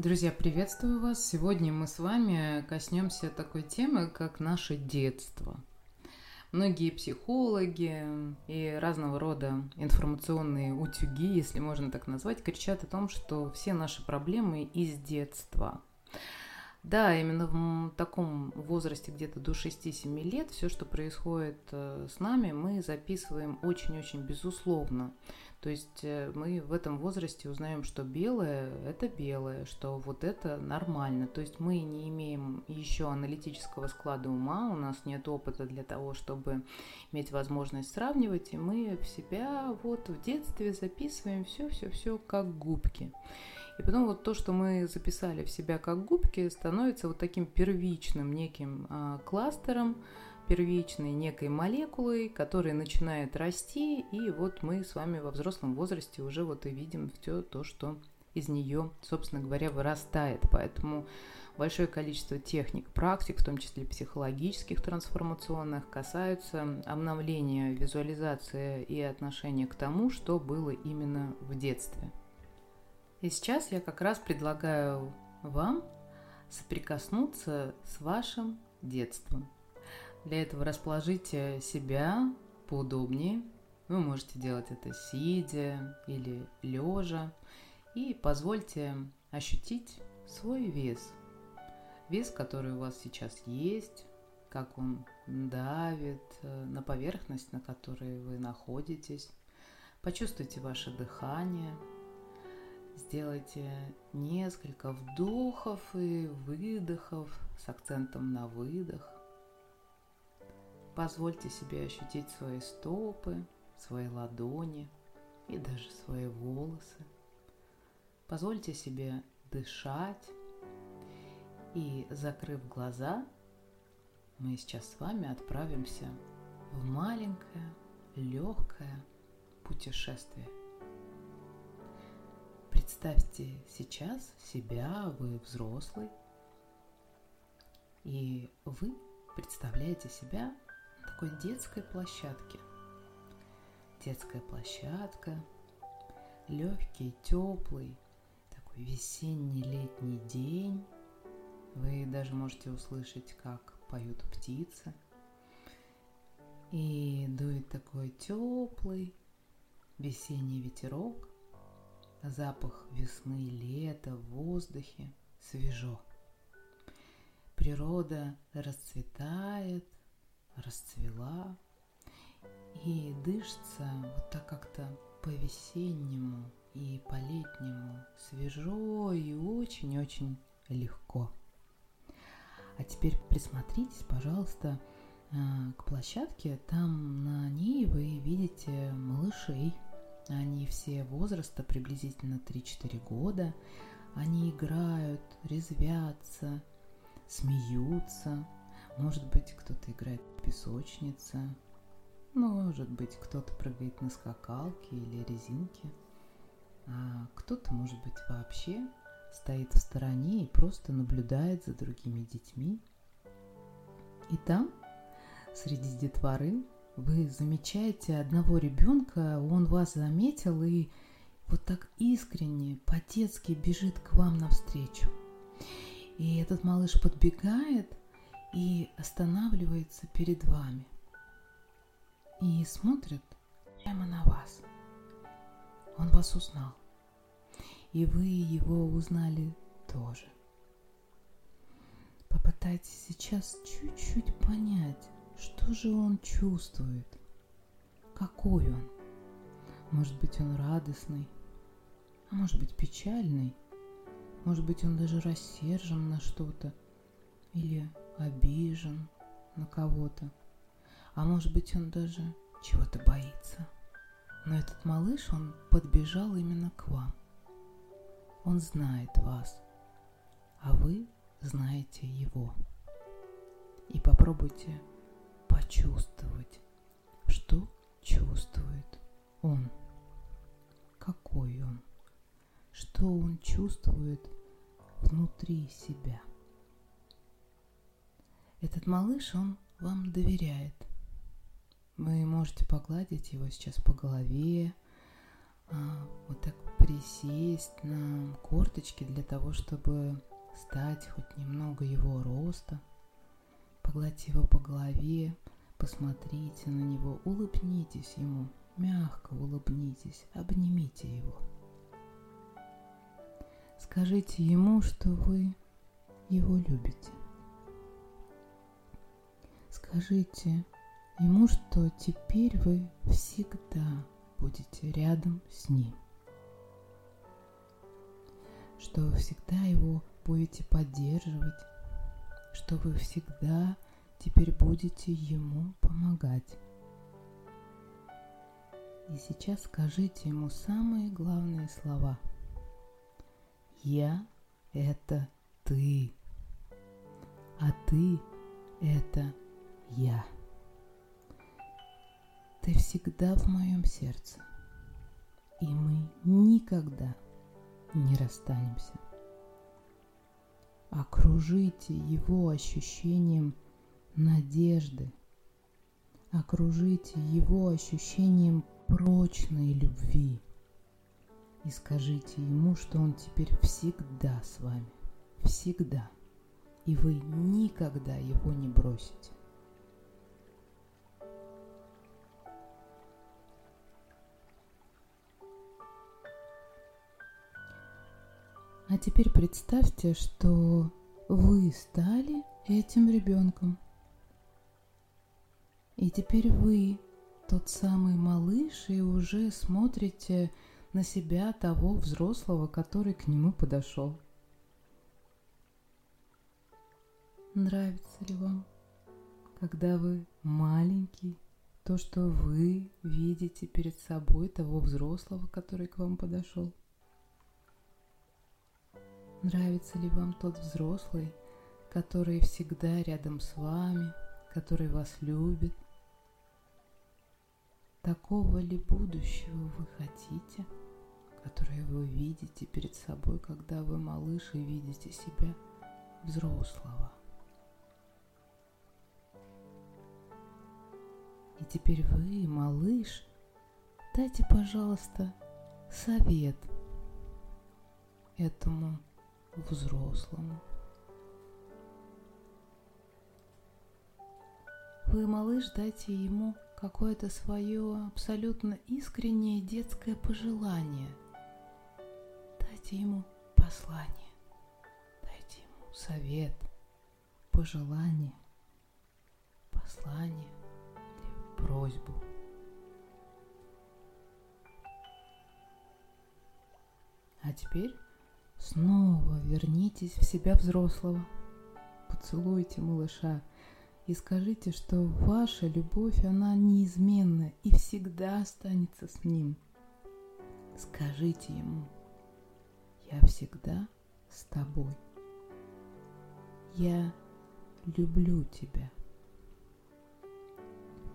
Друзья, приветствую вас! Сегодня мы с вами коснемся такой темы, как наше детство. Многие психологи и разного рода информационные утюги, если можно так назвать, кричат о том, что все наши проблемы из детства. Да, именно в таком возрасте, где-то до 6-7 лет, все, что происходит э, с нами, мы записываем очень-очень безусловно. То есть э, мы в этом возрасте узнаем, что белое – это белое, что вот это нормально. То есть мы не имеем еще аналитического склада ума, у нас нет опыта для того, чтобы иметь возможность сравнивать, и мы в себя вот в детстве записываем все-все-все как губки. И потом вот то, что мы записали в себя как губки, становится вот таким первичным неким а, кластером, первичной некой молекулой, которая начинает расти, и вот мы с вами во взрослом возрасте уже вот и видим все то, что из нее, собственно говоря, вырастает. Поэтому большое количество техник, практик, в том числе психологических, трансформационных, касаются обновления визуализации и отношения к тому, что было именно в детстве. И сейчас я как раз предлагаю вам соприкоснуться с вашим детством – для этого расположите себя поудобнее. Вы можете делать это сидя или лежа. И позвольте ощутить свой вес. Вес, который у вас сейчас есть, как он давит э, на поверхность, на которой вы находитесь. Почувствуйте ваше дыхание. Сделайте несколько вдохов и выдохов с акцентом на выдох. Позвольте себе ощутить свои стопы, свои ладони и даже свои волосы. Позвольте себе дышать. И закрыв глаза, мы сейчас с вами отправимся в маленькое, легкое путешествие. Представьте сейчас себя, вы взрослый, и вы представляете себя такой детской площадке. Детская площадка, легкий, теплый, такой весенний летний день. Вы даже можете услышать, как поют птицы. И дует такой теплый весенний ветерок, запах весны, лета в воздухе, свежо. Природа расцветает, расцвела и дышится вот так как-то по-весеннему и по-летнему свежо и очень-очень легко. А теперь присмотритесь, пожалуйста, а, к площадке. Там на ней вы видите малышей. Они все возраста приблизительно 3-4 года. Они играют, резвятся, смеются. Может быть, кто-то играет песочница. Может быть, кто-то прыгает на скакалке или резинке. А кто-то, может быть, вообще стоит в стороне и просто наблюдает за другими детьми. И там, среди детворы, вы замечаете одного ребенка, он вас заметил и вот так искренне, по-детски бежит к вам навстречу. И этот малыш подбегает и останавливается перед вами и смотрит прямо на вас. Он вас узнал, и вы его узнали тоже. Попытайтесь сейчас чуть-чуть понять, что же он чувствует, какой он. Может быть, он радостный, а может быть, печальный, может быть, он даже рассержен на что-то или обижен на кого-то. А может быть, он даже чего-то боится. Но этот малыш, он подбежал именно к вам. Он знает вас, а вы знаете его. И попробуйте почувствовать, что чувствует он, какой он, что он чувствует внутри себя. Этот малыш, он вам доверяет. Вы можете погладить его сейчас по голове, а, вот так присесть на корточки для того, чтобы стать хоть немного его роста. Погладьте его по голове, посмотрите на него, улыбнитесь ему, мягко улыбнитесь, обнимите его. Скажите ему, что вы его любите. Скажите ему, что теперь вы всегда будете рядом с ним. Что вы всегда его будете поддерживать, что вы всегда теперь будете ему помогать. И сейчас скажите ему самые главные слова. Я – это ты, а ты – это я. Ты всегда в моем сердце, и мы никогда не расстанемся. Окружите его ощущением надежды, окружите его ощущением прочной любви и скажите ему, что он теперь всегда с вами, всегда, и вы никогда его не бросите. А теперь представьте, что вы стали этим ребенком. И теперь вы тот самый малыш и уже смотрите на себя того взрослого, который к нему подошел. Нравится ли вам, когда вы маленький, то, что вы видите перед собой того взрослого, который к вам подошел? Нравится ли вам тот взрослый, который всегда рядом с вами, который вас любит? Такого ли будущего вы хотите, которое вы видите перед собой, когда вы малыш и видите себя взрослого? И теперь вы, малыш, дайте, пожалуйста, совет этому взрослому. Вы, малыш, дайте ему какое-то свое абсолютно искреннее детское пожелание. Дайте ему послание, дайте ему совет, пожелание, послание или просьбу. А теперь Снова вернитесь в себя взрослого. Поцелуйте малыша и скажите, что ваша любовь, она неизменна и всегда останется с ним. Скажите ему, я всегда с тобой. Я люблю тебя.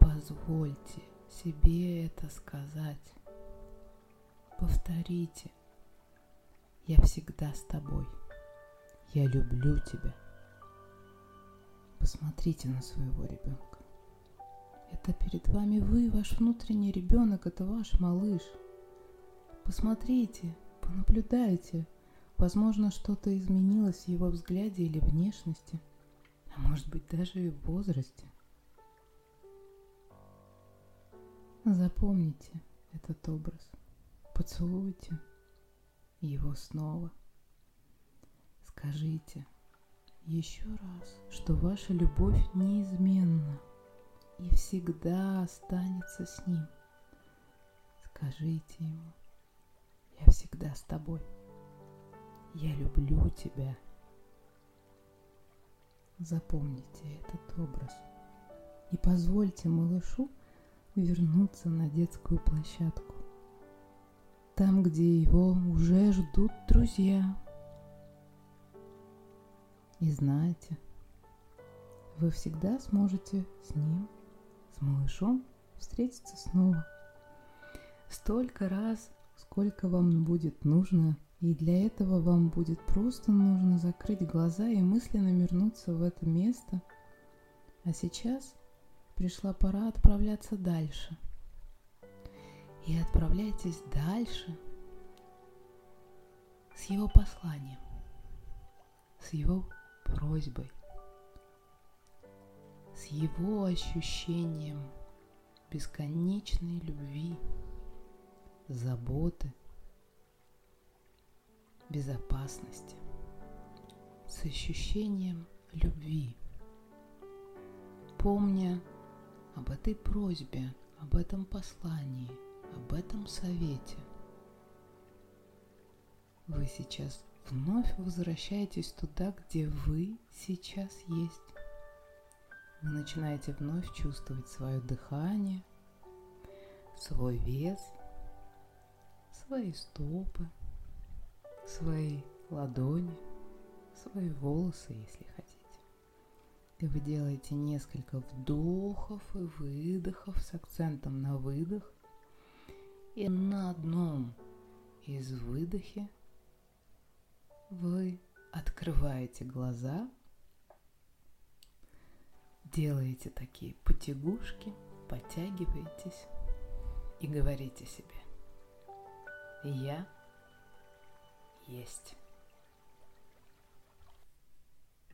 Позвольте себе это сказать. Повторите – я всегда с тобой. Я люблю тебя. Посмотрите на своего ребенка. Это перед вами вы, ваш внутренний ребенок, это ваш малыш. Посмотрите, понаблюдайте. Возможно, что-то изменилось в его взгляде или внешности, а может быть даже и в возрасте. Запомните этот образ, поцелуйте – его снова. Скажите еще раз, что ваша любовь неизменна и всегда останется с ним. Скажите ему, я всегда с тобой. Я люблю тебя. Запомните этот образ и позвольте малышу вернуться на детскую площадку там, где его уже ждут друзья. И знаете, вы всегда сможете с ним, с малышом, встретиться снова. Столько раз, сколько вам будет нужно, и для этого вам будет просто нужно закрыть глаза и мысленно вернуться в это место. А сейчас пришла пора отправляться дальше – и отправляйтесь дальше с его посланием, с его просьбой, с его ощущением бесконечной любви, заботы, безопасности, с ощущением любви, помня об этой просьбе, об этом послании, об этом совете. Вы сейчас вновь возвращаетесь туда, где вы сейчас есть. Вы начинаете вновь чувствовать свое дыхание, свой вес, свои стопы, свои ладони, свои волосы, если хотите. И вы делаете несколько вдохов и выдохов с акцентом на выдох. И на одном из выдохе вы открываете глаза, делаете такие потягушки, подтягиваетесь и говорите себе, я есть.